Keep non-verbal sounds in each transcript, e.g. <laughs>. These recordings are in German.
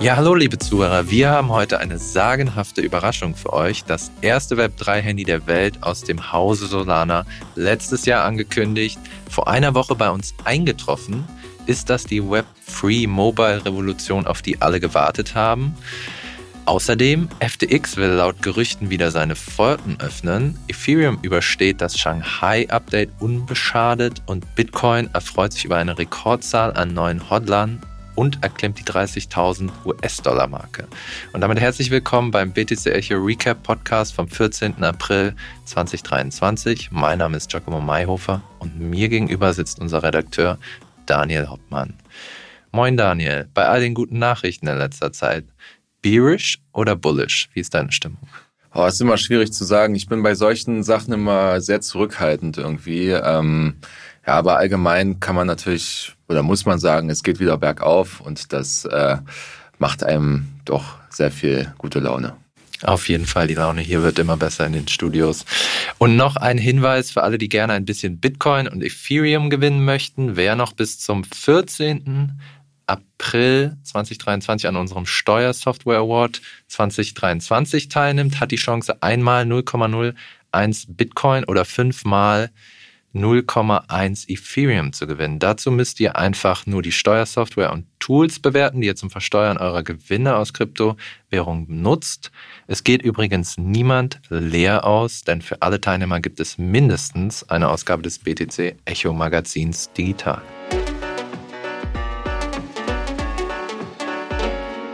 Ja, hallo liebe Zuhörer, wir haben heute eine sagenhafte Überraschung für euch. Das erste Web3-Handy der Welt aus dem Hause Solana, letztes Jahr angekündigt, vor einer Woche bei uns eingetroffen. Ist das die Web3 Mobile Revolution, auf die alle gewartet haben? Außerdem, FTX will laut Gerüchten wieder seine Pforten öffnen, Ethereum übersteht das Shanghai-Update unbeschadet und Bitcoin erfreut sich über eine Rekordzahl an neuen Hodlern und erklimmt die 30.000 US-Dollar-Marke. Und damit herzlich willkommen beim BTC Echo Recap Podcast vom 14. April 2023. Mein Name ist Giacomo Mayhofer und mir gegenüber sitzt unser Redakteur Daniel Hoppmann. Moin Daniel, bei all den guten Nachrichten in letzter Zeit, bearish oder bullish? Wie ist deine Stimmung? Oh, ist immer schwierig zu sagen. Ich bin bei solchen Sachen immer sehr zurückhaltend irgendwie. Ähm, ja, aber allgemein kann man natürlich oder muss man sagen, es geht wieder bergauf und das äh, macht einem doch sehr viel gute Laune. Auf jeden Fall, die Laune hier wird immer besser in den Studios. Und noch ein Hinweis für alle, die gerne ein bisschen Bitcoin und Ethereum gewinnen möchten. Wer noch bis zum 14. April 2023 an unserem Steuersoftware Award 2023 teilnimmt, hat die Chance, einmal 0,01 Bitcoin oder fünfmal 0,1 Ethereum zu gewinnen. Dazu müsst ihr einfach nur die Steuersoftware und Tools bewerten, die ihr zum Versteuern eurer Gewinne aus Kryptowährungen nutzt. Es geht übrigens niemand leer aus, denn für alle Teilnehmer gibt es mindestens eine Ausgabe des BTC Echo Magazins digital.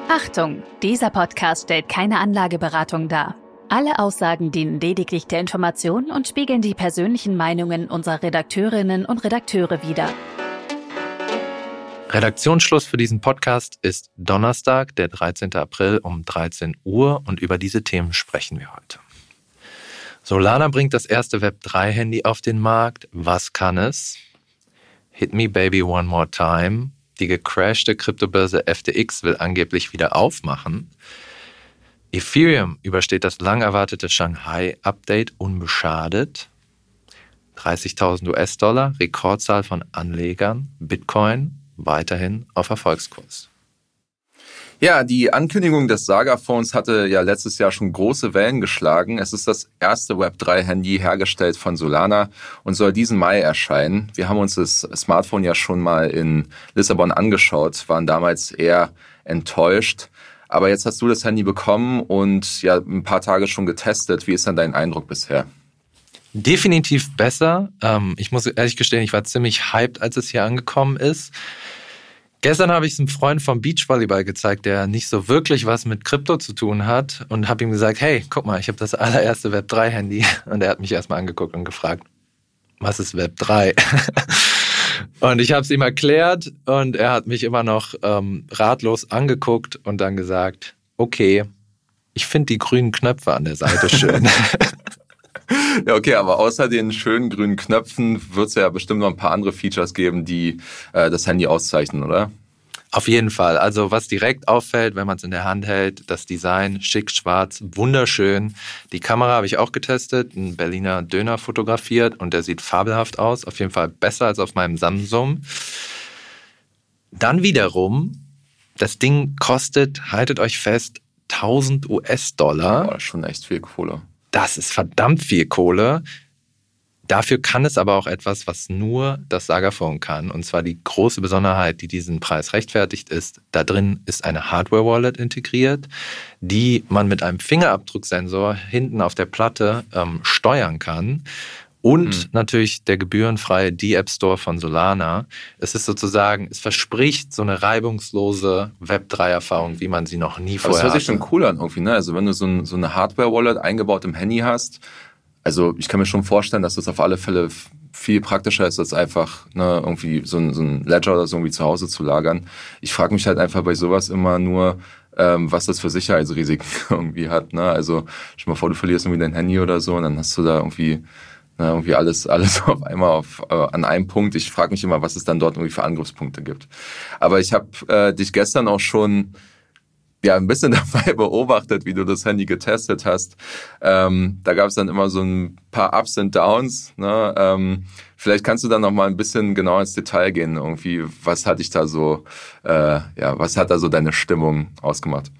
Achtung, dieser Podcast stellt keine Anlageberatung dar. Alle Aussagen dienen lediglich der Information und spiegeln die persönlichen Meinungen unserer Redakteurinnen und Redakteure wider. Redaktionsschluss für diesen Podcast ist Donnerstag, der 13. April um 13 Uhr und über diese Themen sprechen wir heute. Solana bringt das erste Web3-Handy auf den Markt. Was kann es? Hit me baby one more time. Die gecrashte Kryptobörse FTX will angeblich wieder aufmachen. Ethereum übersteht das lang erwartete Shanghai-Update unbeschadet. 30.000 US-Dollar, Rekordzahl von Anlegern, Bitcoin weiterhin auf Erfolgskurs. Ja, die Ankündigung des Saga-Phones hatte ja letztes Jahr schon große Wellen geschlagen. Es ist das erste Web3-Handy hergestellt von Solana und soll diesen Mai erscheinen. Wir haben uns das Smartphone ja schon mal in Lissabon angeschaut, waren damals eher enttäuscht. Aber jetzt hast du das Handy bekommen und ja ein paar Tage schon getestet. Wie ist denn dein Eindruck bisher? Definitiv besser. Ähm, ich muss ehrlich gestehen, ich war ziemlich hyped, als es hier angekommen ist. Gestern habe ich es einem Freund vom Beachvolleyball gezeigt, der nicht so wirklich was mit Krypto zu tun hat und habe ihm gesagt, hey, guck mal, ich habe das allererste Web3-Handy. <laughs> Und er hat mich erstmal angeguckt und gefragt, was ist Web3? <laughs> Und ich habe es ihm erklärt und er hat mich immer noch ähm, ratlos angeguckt und dann gesagt, okay, ich finde die grünen Knöpfe an der Seite schön. <laughs> <laughs> Ja, okay, aber außer den schönen grünen Knöpfen wird es ja bestimmt noch ein paar andere Features geben, die äh, das Handy auszeichnen, oder? Auf jeden Fall. Also was direkt auffällt, wenn man es in der Hand hält, das Design schick, schwarz, wunderschön. Die Kamera habe ich auch getestet, einen Berliner Döner fotografiert und der sieht fabelhaft aus. Auf jeden Fall besser als auf meinem Samsung. Dann wiederum, das Ding kostet, haltet euch fest, 1000 US-Dollar. Oh, schon echt viel Kohle. Das ist verdammt viel Kohle. Dafür kann es aber auch etwas, was nur das Sagaphone kann. Und zwar die große Besonderheit, die diesen Preis rechtfertigt, ist, da drin ist eine Hardware-Wallet integriert, die man mit einem Fingerabdrucksensor hinten auf der Platte ähm, steuern kann. Und hm. natürlich der gebührenfreie D-App Store von Solana. Es ist sozusagen, es verspricht so eine reibungslose Web3-Erfahrung, wie man sie noch nie vorher hatte. Das hört sich schon cool an irgendwie, ne? Also wenn du so, ein, so eine Hardware-Wallet eingebaut im Handy hast, also ich kann mir schon vorstellen, dass das auf alle Fälle viel praktischer ist, als einfach ne, irgendwie so ein, so ein Ledger oder so irgendwie zu Hause zu lagern. Ich frage mich halt einfach bei sowas immer nur, ähm, was das für Sicherheitsrisiken <laughs> irgendwie hat. Ne? Also stell mal vor, du verlierst irgendwie dein Handy oder so und dann hast du da irgendwie ne, irgendwie alles, <laughs> alles auf einmal auf, äh, an einem Punkt. Ich frage mich immer, was es dann dort irgendwie für Angriffspunkte gibt. Aber ich habe äh, dich gestern auch schon ja ein bisschen <laughs> dabei beobachtet, wie du das Handy getestet hast. Ähm, da gab es dann immer so ein paar Ups und Downs. Ne? Ähm, vielleicht kannst du dann noch mal ein bisschen genauer ins Detail gehen. Irgendwie, was hat dich da so, äh, ja, was hat da so deine Stimmung ausgemacht?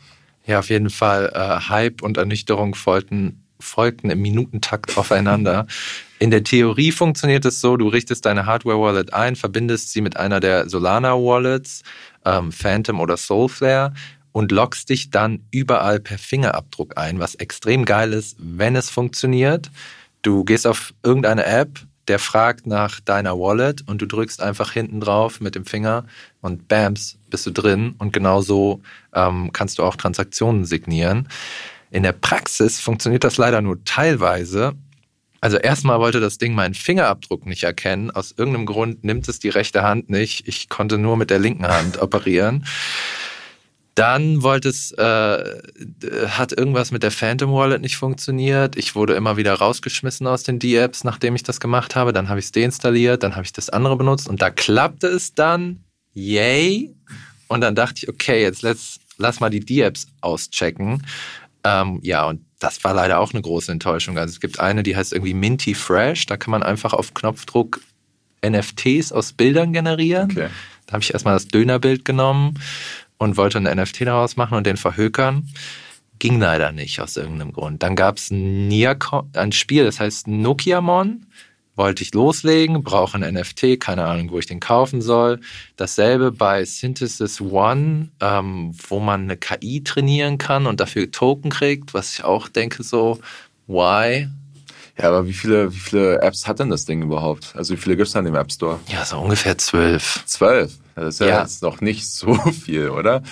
Ja, auf jeden Fall. Äh, Hype und Ernüchterung folgten, folgten im Minutentakt aufeinander. <laughs> In der Theorie funktioniert es so, du richtest deine Hardware-Wallet ein, verbindest sie mit einer der Solana-Wallets, ähm, Phantom oder Soulflare und loggst dich dann überall per Fingerabdruck ein, was extrem geil ist, wenn es funktioniert. Du gehst auf irgendeine App, der fragt nach deiner Wallet und du drückst einfach hinten drauf mit dem Finger und bams, bist du drin. Und genauso ähm, kannst du auch Transaktionen signieren. In der Praxis funktioniert das leider nur teilweise. Also erstmal wollte das Ding meinen Fingerabdruck nicht erkennen. Aus irgendeinem Grund nimmt es die rechte Hand nicht. Ich konnte nur mit der linken Hand operieren. Dann wollte es, äh, hat irgendwas mit der Phantom Wallet nicht funktioniert. Ich wurde immer wieder rausgeschmissen aus den D-Apps, nachdem ich das gemacht habe. Dann habe ich es deinstalliert, dann habe ich das andere benutzt und da klappte es dann. Yay! Und dann dachte ich, okay, jetzt lass, lass mal die D-Apps auschecken. Ähm, ja, und das war leider auch eine große Enttäuschung. Also es gibt eine, die heißt irgendwie Minty Fresh. Da kann man einfach auf Knopfdruck NFTs aus Bildern generieren. Okay. Da habe ich erstmal das Dönerbild genommen und wollte ein NFT daraus machen und den verhökern. Ging leider nicht aus irgendeinem Grund. Dann gab es ein, ein Spiel, das heißt Nokiamon. Wollte ich loslegen, brauche ein NFT, keine Ahnung, wo ich den kaufen soll. Dasselbe bei Synthesis One, ähm, wo man eine KI trainieren kann und dafür Token kriegt, was ich auch denke so, why? Ja, aber wie viele, wie viele Apps hat denn das Ding überhaupt? Also wie viele gibt es da im App Store? Ja, so ungefähr zwölf. Zwölf? Das ist ja, ja. jetzt noch nicht so <laughs> viel, oder?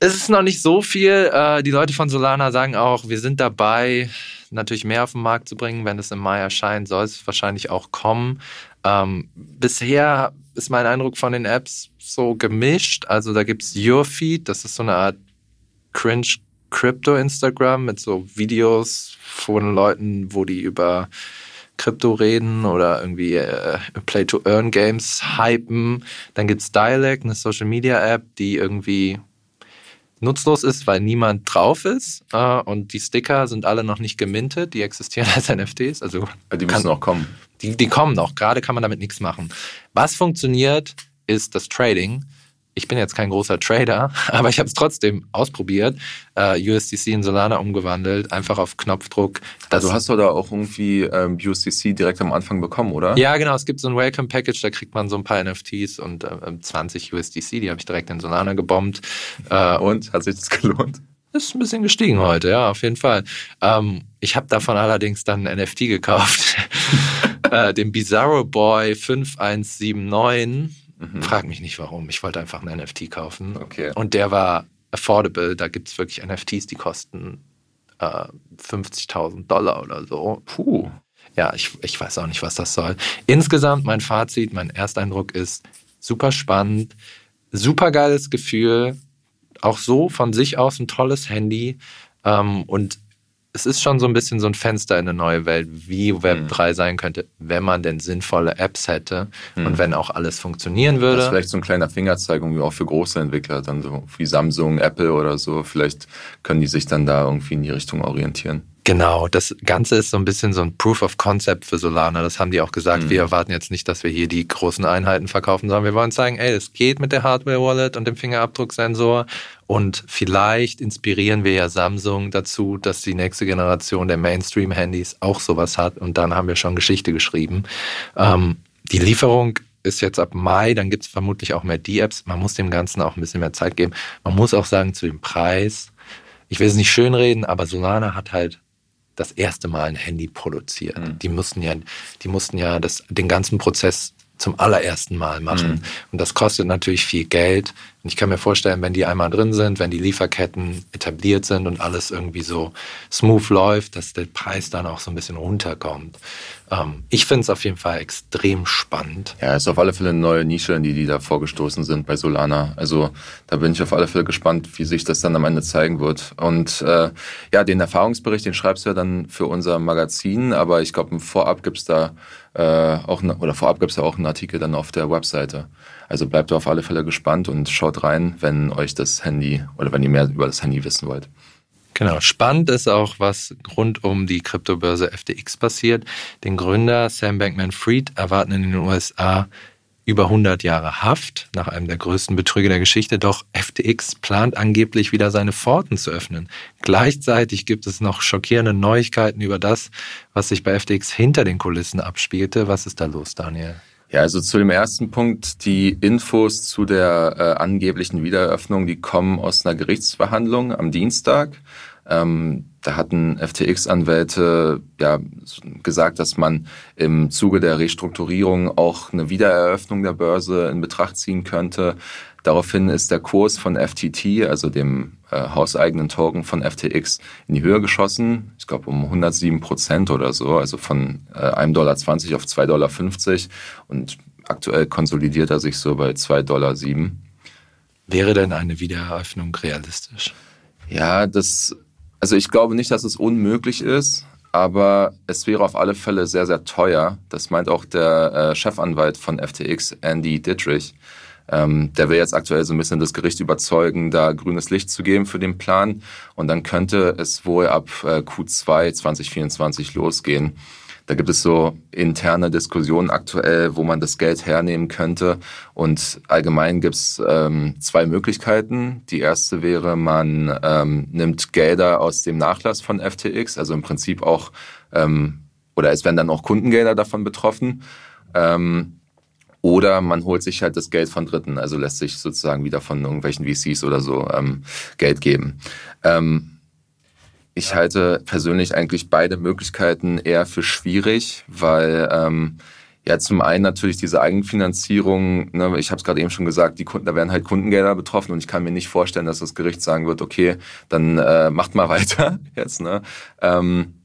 Es ist noch nicht so viel. Äh, die Leute von Solana sagen auch, wir sind dabei, natürlich mehr auf den Markt zu bringen. Wenn es im Mai erscheint, soll es wahrscheinlich auch kommen. Ähm, bisher ist mein Eindruck von den Apps so gemischt. Also da gibt es Your Feed, das ist so eine Art cringe Crypto-Instagram mit so Videos von Leuten, wo die über Krypto reden oder irgendwie äh, Play-to-Earn-Games hypen. Dann gibt es Dialect, eine Social-Media-App, die irgendwie nutzlos ist, weil niemand drauf ist. Äh, und die Sticker sind alle noch nicht gemintet, die existieren <laughs> als NFTs. Also die müssen kann, auch kommen. Die, die kommen noch, gerade kann man damit nichts machen. Was funktioniert, ist das Trading ich bin jetzt kein großer Trader, <laughs> aber ich habe es trotzdem ausprobiert, äh, USDC in Solana umgewandelt, einfach auf Knopfdruck. Also hast du da auch irgendwie ähm, USDC direkt am Anfang bekommen, oder? Ja, genau. Es gibt so ein Welcome Package, da kriegt man so ein paar NFTs und äh, 20 USDC, die habe ich direkt in Solana gebombt. Äh, und hat sich das gelohnt? Ist ein bisschen gestiegen heute, ja, auf jeden Fall. Ähm, ich habe davon allerdings dann ein NFT gekauft. <laughs> äh, den Bizarro Boy 5179 Mhm. Frag mich nicht warum. Ich wollte einfach einen NFT kaufen. Okay. Und der war affordable. Da gibt es wirklich NFTs, die kosten äh, 50.000 Dollar oder so. Puh. Ja, ich, ich weiß auch nicht, was das soll. Insgesamt mein Fazit, mein Ersteindruck ist super spannend, super geiles Gefühl. Auch so von sich aus ein tolles Handy. Ähm, und es ist schon so ein bisschen so ein Fenster in eine neue Welt, wie Web 3 mhm. sein könnte, wenn man denn sinnvolle Apps hätte mhm. und wenn auch alles funktionieren würde. Das ist vielleicht so ein kleiner Fingerzeig irgendwie auch für große Entwickler, dann so wie Samsung, Apple oder so. Vielleicht können die sich dann da irgendwie in die Richtung orientieren. Genau, das Ganze ist so ein bisschen so ein Proof of Concept für Solana. Das haben die auch gesagt. Mhm. Wir erwarten jetzt nicht, dass wir hier die großen Einheiten verkaufen, sondern wir wollen zeigen, ey, es geht mit der Hardware-Wallet und dem Fingerabdrucksensor. Und vielleicht inspirieren wir ja Samsung dazu, dass die nächste Generation der Mainstream-Handys auch sowas hat. Und dann haben wir schon Geschichte geschrieben. Ähm, die Lieferung ist jetzt ab Mai, dann gibt es vermutlich auch mehr D-Apps. Man muss dem Ganzen auch ein bisschen mehr Zeit geben. Man muss auch sagen, zu dem Preis, ich will es nicht schönreden, aber Solana hat halt das erste Mal ein Handy produziert. Mhm. Die mussten ja, die mussten ja das, den ganzen Prozess zum allerersten Mal machen. Mhm. Und das kostet natürlich viel Geld. Und ich kann mir vorstellen, wenn die einmal drin sind, wenn die Lieferketten etabliert sind und alles irgendwie so smooth läuft, dass der Preis dann auch so ein bisschen runterkommt. Ähm, ich finde es auf jeden Fall extrem spannend. Ja, ist auf alle Fälle eine neue Nische, in die die da vorgestoßen sind bei Solana. Also da bin ich auf alle Fälle gespannt, wie sich das dann am Ende zeigen wird. Und äh, ja, den Erfahrungsbericht, den schreibst du ja dann für unser Magazin, aber ich glaube, vorab gibt es da äh, auch, oder vorab gibt es ja auch einen Artikel dann auf der Webseite. Also bleibt auf alle Fälle gespannt und schaut rein, wenn euch das Handy oder wenn ihr mehr über das Handy wissen wollt. Genau, spannend ist auch, was rund um die Kryptobörse FTX passiert. Den Gründer Sam Bankman-Fried erwarten in den USA über 100 Jahre Haft nach einem der größten Betrüge der Geschichte. Doch FTX plant angeblich wieder seine Pforten zu öffnen. Gleichzeitig gibt es noch schockierende Neuigkeiten über das, was sich bei FTX hinter den Kulissen abspielte. Was ist da los, Daniel? Ja, also zu dem ersten Punkt, die Infos zu der äh, angeblichen Wiedereröffnung, die kommen aus einer Gerichtsverhandlung am Dienstag. Ähm, da hatten FTX-Anwälte ja gesagt, dass man im Zuge der Restrukturierung auch eine Wiedereröffnung der Börse in Betracht ziehen könnte. Daraufhin ist der Kurs von FTT, also dem äh, hauseigenen Token von FTX, in die Höhe geschossen. Ich glaube um 107 Prozent oder so, also von äh, 1,20 Dollar auf 2,50 Dollar. Und aktuell konsolidiert er sich so bei 2,07 Dollar. Wäre denn eine Wiedereröffnung realistisch? Ja, das also ich glaube nicht, dass es unmöglich ist, aber es wäre auf alle Fälle sehr, sehr teuer. Das meint auch der äh, Chefanwalt von FTX, Andy Dittrich. Ähm, der will jetzt aktuell so ein bisschen das Gericht überzeugen, da grünes Licht zu geben für den Plan. Und dann könnte es wohl ab äh, Q2 2024 losgehen. Da gibt es so interne Diskussionen aktuell, wo man das Geld hernehmen könnte. Und allgemein gibt es ähm, zwei Möglichkeiten. Die erste wäre, man ähm, nimmt Gelder aus dem Nachlass von FTX, also im Prinzip auch, ähm, oder es werden dann auch Kundengelder davon betroffen. Ähm, oder man holt sich halt das Geld von Dritten, also lässt sich sozusagen wieder von irgendwelchen VCs oder so ähm, Geld geben. Ähm, ich halte persönlich eigentlich beide Möglichkeiten eher für schwierig, weil ähm, ja zum einen natürlich diese Eigenfinanzierung, ne, ich habe es gerade eben schon gesagt, die Kunden, da werden halt Kundengelder betroffen und ich kann mir nicht vorstellen, dass das Gericht sagen wird, okay, dann äh, macht mal <laughs> weiter jetzt. Ne? Ähm,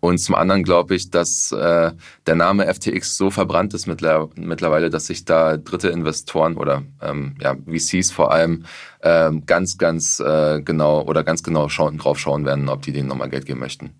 und zum anderen glaube ich, dass äh, der Name FTX so verbrannt ist mittlerweile, dass sich da dritte Investoren oder ähm, ja, VCs vor allem ähm, ganz, ganz äh, genau oder ganz genau schauen, drauf schauen werden, ob die denen nochmal Geld geben möchten.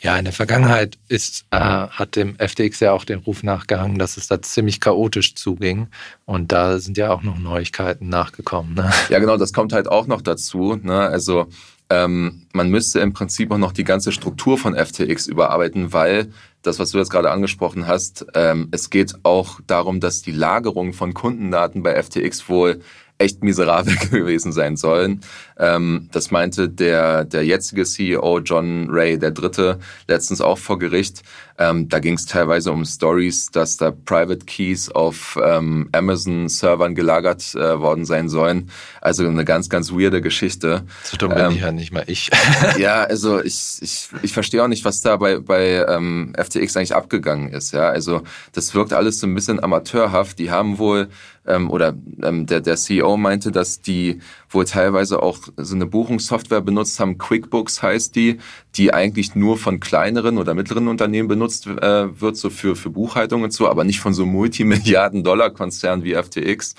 Ja, in der Vergangenheit ist, äh, hat dem FTX ja auch den Ruf nachgehangen, dass es da ziemlich chaotisch zuging. Und da sind ja auch noch Neuigkeiten nachgekommen. Ne? Ja, genau, das kommt halt auch noch dazu. Ne? Also ähm, man müsste im Prinzip auch noch die ganze Struktur von FTX überarbeiten, weil das, was du jetzt gerade angesprochen hast, ähm, es geht auch darum, dass die Lagerung von Kundendaten bei FTX wohl echt miserabel <laughs> gewesen sein sollen. Ähm, das meinte der, der jetzige CEO John Ray, der Dritte, letztens auch vor Gericht. Ähm, da ging es teilweise um Stories, dass da Private Keys auf ähm, Amazon-Servern gelagert äh, worden sein sollen. Also eine ganz, ganz weirde Geschichte. So dumm bin ähm, ich ja nicht mal ich. <laughs> ja, <laughs> also ich, ich, ich verstehe auch nicht, was da bei, bei ähm, FTX eigentlich abgegangen ist. Ja, also das wirkt alles so ein bisschen amateurhaft. Die haben wohl ähm, oder ähm, der, der CEO meinte, dass die wohl teilweise auch so eine Buchungssoftware benutzt haben. QuickBooks heißt die, die eigentlich nur von kleineren oder mittleren Unternehmen benutzt äh, wird, so für, für Buchhaltung und so, aber nicht von so Multimilliarden-Dollar-Konzernen wie FTX.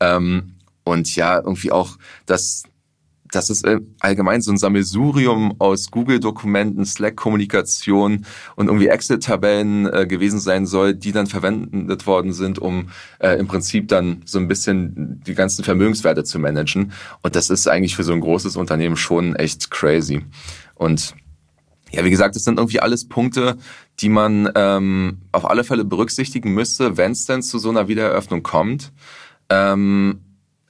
Ähm, und ja, irgendwie auch, dass dass es äh, allgemein so ein Sammelsurium aus Google-Dokumenten, Slack-Kommunikation und irgendwie Excel-Tabellen äh, gewesen sein soll, die dann verwendet worden sind, um äh, im Prinzip dann so ein bisschen die ganzen Vermögenswerte zu managen. Und das ist eigentlich für so ein großes Unternehmen schon echt crazy. Und ja, wie gesagt, das sind irgendwie alles Punkte, die man ähm, auf alle Fälle berücksichtigen müsste, wenn es denn zu so einer Wiedereröffnung kommt. Ähm,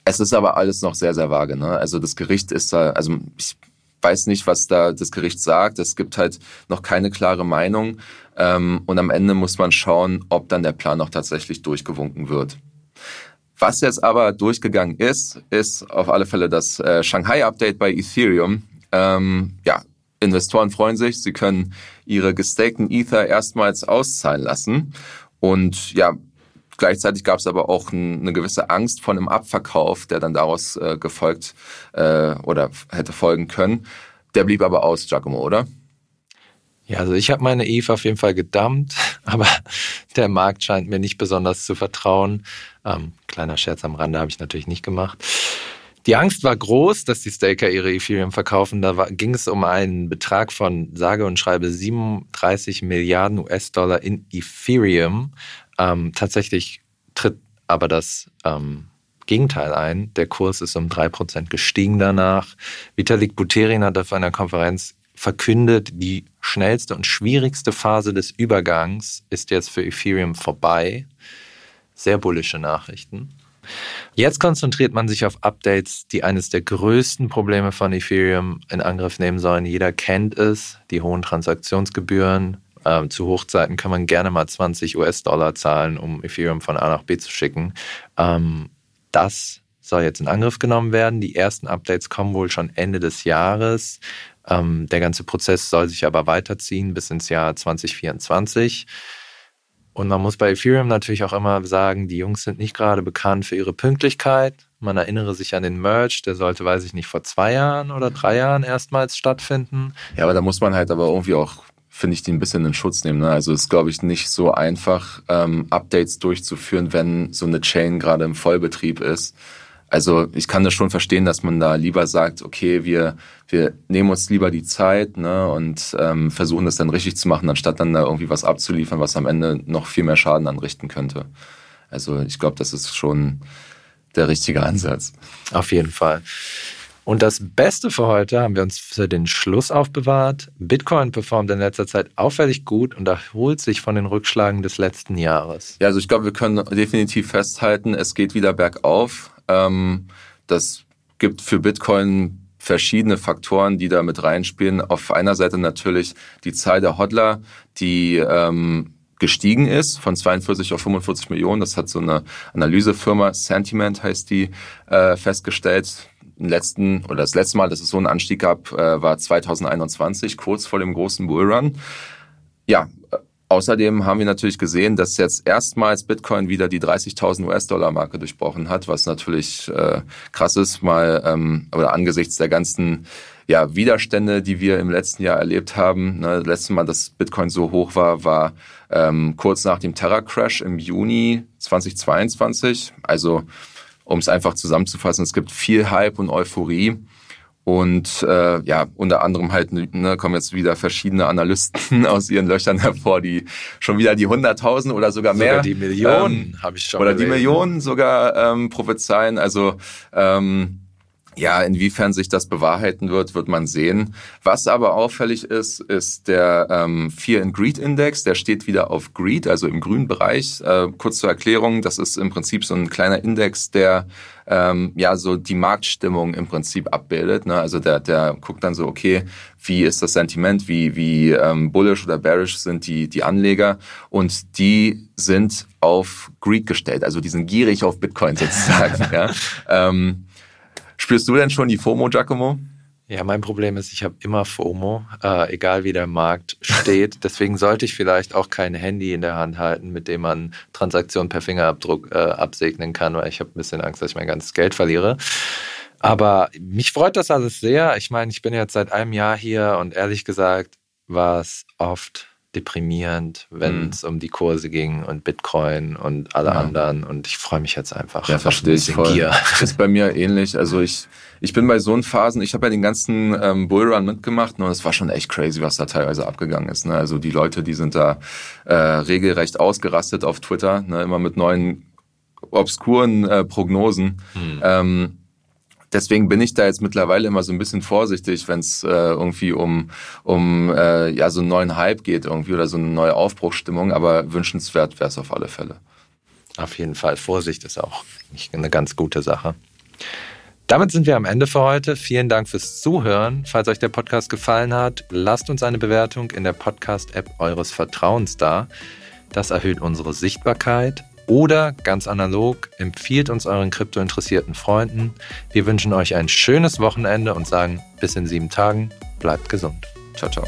es ist aber alles noch sehr, sehr vage. Ne? Also das Gericht ist da, also ich weiß nicht, was da das Gericht sagt. Es gibt halt noch keine klare Meinung. Ähm, und am Ende muss man schauen, ob dann der Plan auch tatsächlich durchgewunken wird. Was jetzt aber durchgegangen ist, ist auf alle Fälle das äh, Shanghai-Update bei Ethereum. Ähm, ja, Investoren freuen sich, sie können ihre gestakten Ether erstmals auszahlen lassen. Und ja, Gleichzeitig gab es aber auch eine gewisse Angst vor einem Abverkauf, der dann daraus äh, gefolgt äh, oder hätte folgen können. Der blieb aber aus, Giacomo, oder? Ja, also ich habe meine Eve auf jeden Fall gedumpt, <laughs> aber der Markt scheint mir nicht besonders zu vertrauen. Ähm, kleiner Scherz am Rande habe ich natürlich nicht gemacht. Die Angst war groß, dass die Staker ihre Ethereum verkaufen. Da war, ging es um einen Betrag von sage und schreibe 37 Milliarden US-Dollar in Ethereum. Ähm, tatsächlich tritt aber das ähm, Gegenteil ein. Der Kurs ist um 3% gestiegen danach. Vitalik Buterin hat auf einer Konferenz verkündet, die schnellste und schwierigste Phase des Übergangs ist jetzt für Ethereum vorbei. Sehr bullische Nachrichten. Jetzt konzentriert man sich auf Updates, die eines der größten Probleme von Ethereum in Angriff nehmen sollen. Jeder kennt es, die hohen Transaktionsgebühren. Ähm, zu Hochzeiten kann man gerne mal 20 US-Dollar zahlen, um Ethereum von A nach B zu schicken. Ähm, das soll jetzt in Angriff genommen werden. Die ersten Updates kommen wohl schon Ende des Jahres. Ähm, der ganze Prozess soll sich aber weiterziehen bis ins Jahr 2024. Und man muss bei Ethereum natürlich auch immer sagen, die Jungs sind nicht gerade bekannt für ihre Pünktlichkeit. Man erinnere sich an den Merge, der sollte, weiß ich nicht, vor zwei Jahren oder drei Jahren erstmals stattfinden. Ja, aber da muss man halt aber irgendwie auch, finde ich, die ein bisschen in Schutz nehmen. Ne? Also es ist, glaube ich, nicht so einfach, ähm, Updates durchzuführen, wenn so eine Chain gerade im Vollbetrieb ist. Also ich kann das schon verstehen, dass man da lieber sagt, okay, wir, wir nehmen uns lieber die Zeit ne, und ähm, versuchen das dann richtig zu machen, anstatt dann da irgendwie was abzuliefern, was am Ende noch viel mehr Schaden anrichten könnte. Also ich glaube, das ist schon der richtige Ansatz. Auf jeden Fall. Und das Beste für heute haben wir uns für den Schluss aufbewahrt. Bitcoin performt in letzter Zeit auffällig gut und erholt sich von den Rückschlagen des letzten Jahres. Ja, also ich glaube, wir können definitiv festhalten, es geht wieder bergauf. Ähm, das gibt für Bitcoin verschiedene Faktoren, die da mit reinspielen. Auf einer Seite natürlich die Zahl der Hodler, die ähm, gestiegen ist von 42 auf 45 Millionen. Das hat so eine Analysefirma, Sentiment heißt die, äh, festgestellt. Letzten oder das letzte Mal, dass es so einen Anstieg gab, äh, war 2021, kurz vor dem großen Bullrun. Ja, Außerdem haben wir natürlich gesehen, dass jetzt erstmals Bitcoin wieder die 30.000 US-Dollar-Marke durchbrochen hat, was natürlich äh, krass ist, mal ähm, oder angesichts der ganzen ja, Widerstände, die wir im letzten Jahr erlebt haben. Ne, das letzte Mal, dass Bitcoin so hoch war, war ähm, kurz nach dem Terra-Crash im Juni 2022. Also um es einfach zusammenzufassen, es gibt viel Hype und Euphorie. Und äh, ja, unter anderem halt ne, kommen jetzt wieder verschiedene Analysten <laughs> aus ihren Löchern hervor, die schon wieder die 100.000 oder sogar mehr. Sogar die Millionen ähm, habe ich schon. Oder gesehen. die Millionen sogar ähm, prophezeien. Also ähm, ja, inwiefern sich das bewahrheiten wird, wird man sehen. Was aber auffällig ist, ist der ähm, Fear and Greed Index. Der steht wieder auf Greed, also im grünen Bereich. Äh, kurz zur Erklärung, das ist im Prinzip so ein kleiner Index, der ähm, ja so die Marktstimmung im Prinzip abbildet. Ne? Also der, der guckt dann so, okay, wie ist das Sentiment, wie, wie ähm, bullish oder bearish sind die, die Anleger und die sind auf Greed gestellt, also die sind gierig auf Bitcoin sozusagen. <laughs> ja? Ähm, Spürst du denn schon die FOMO, Giacomo? Ja, mein Problem ist, ich habe immer FOMO, äh, egal wie der Markt steht. <laughs> Deswegen sollte ich vielleicht auch kein Handy in der Hand halten, mit dem man Transaktionen per Fingerabdruck äh, absegnen kann, weil ich habe ein bisschen Angst, dass ich mein ganzes Geld verliere. Aber mich freut das alles sehr. Ich meine, ich bin jetzt seit einem Jahr hier und ehrlich gesagt war es oft deprimierend, wenn es mhm. um die Kurse ging und Bitcoin und alle ja. anderen. Und ich freue mich jetzt einfach. Ja, verstehe ich voll. Gier. Ist bei mir ähnlich. Also ich, ich bin bei so Phasen, ich habe ja den ganzen ähm, Bullrun mitgemacht und es war schon echt crazy, was da teilweise abgegangen ist. Ne? Also die Leute, die sind da äh, regelrecht ausgerastet auf Twitter, ne? immer mit neuen obskuren äh, Prognosen. Hm. Ähm, deswegen bin ich da jetzt mittlerweile immer so ein bisschen vorsichtig, wenn es äh, irgendwie um, um äh, ja, so einen neuen Hype geht irgendwie oder so eine neue Aufbruchsstimmung, aber wünschenswert wäre es auf alle Fälle. Auf jeden Fall. Vorsicht ist auch eine ganz gute Sache. Damit sind wir am Ende für heute. Vielen Dank fürs Zuhören. Falls euch der Podcast gefallen hat, lasst uns eine Bewertung in der Podcast-App eures Vertrauens da. Das erhöht unsere Sichtbarkeit oder ganz analog, empfiehlt uns euren kryptointeressierten Freunden. Wir wünschen euch ein schönes Wochenende und sagen bis in sieben Tagen. Bleibt gesund. Ciao, ciao.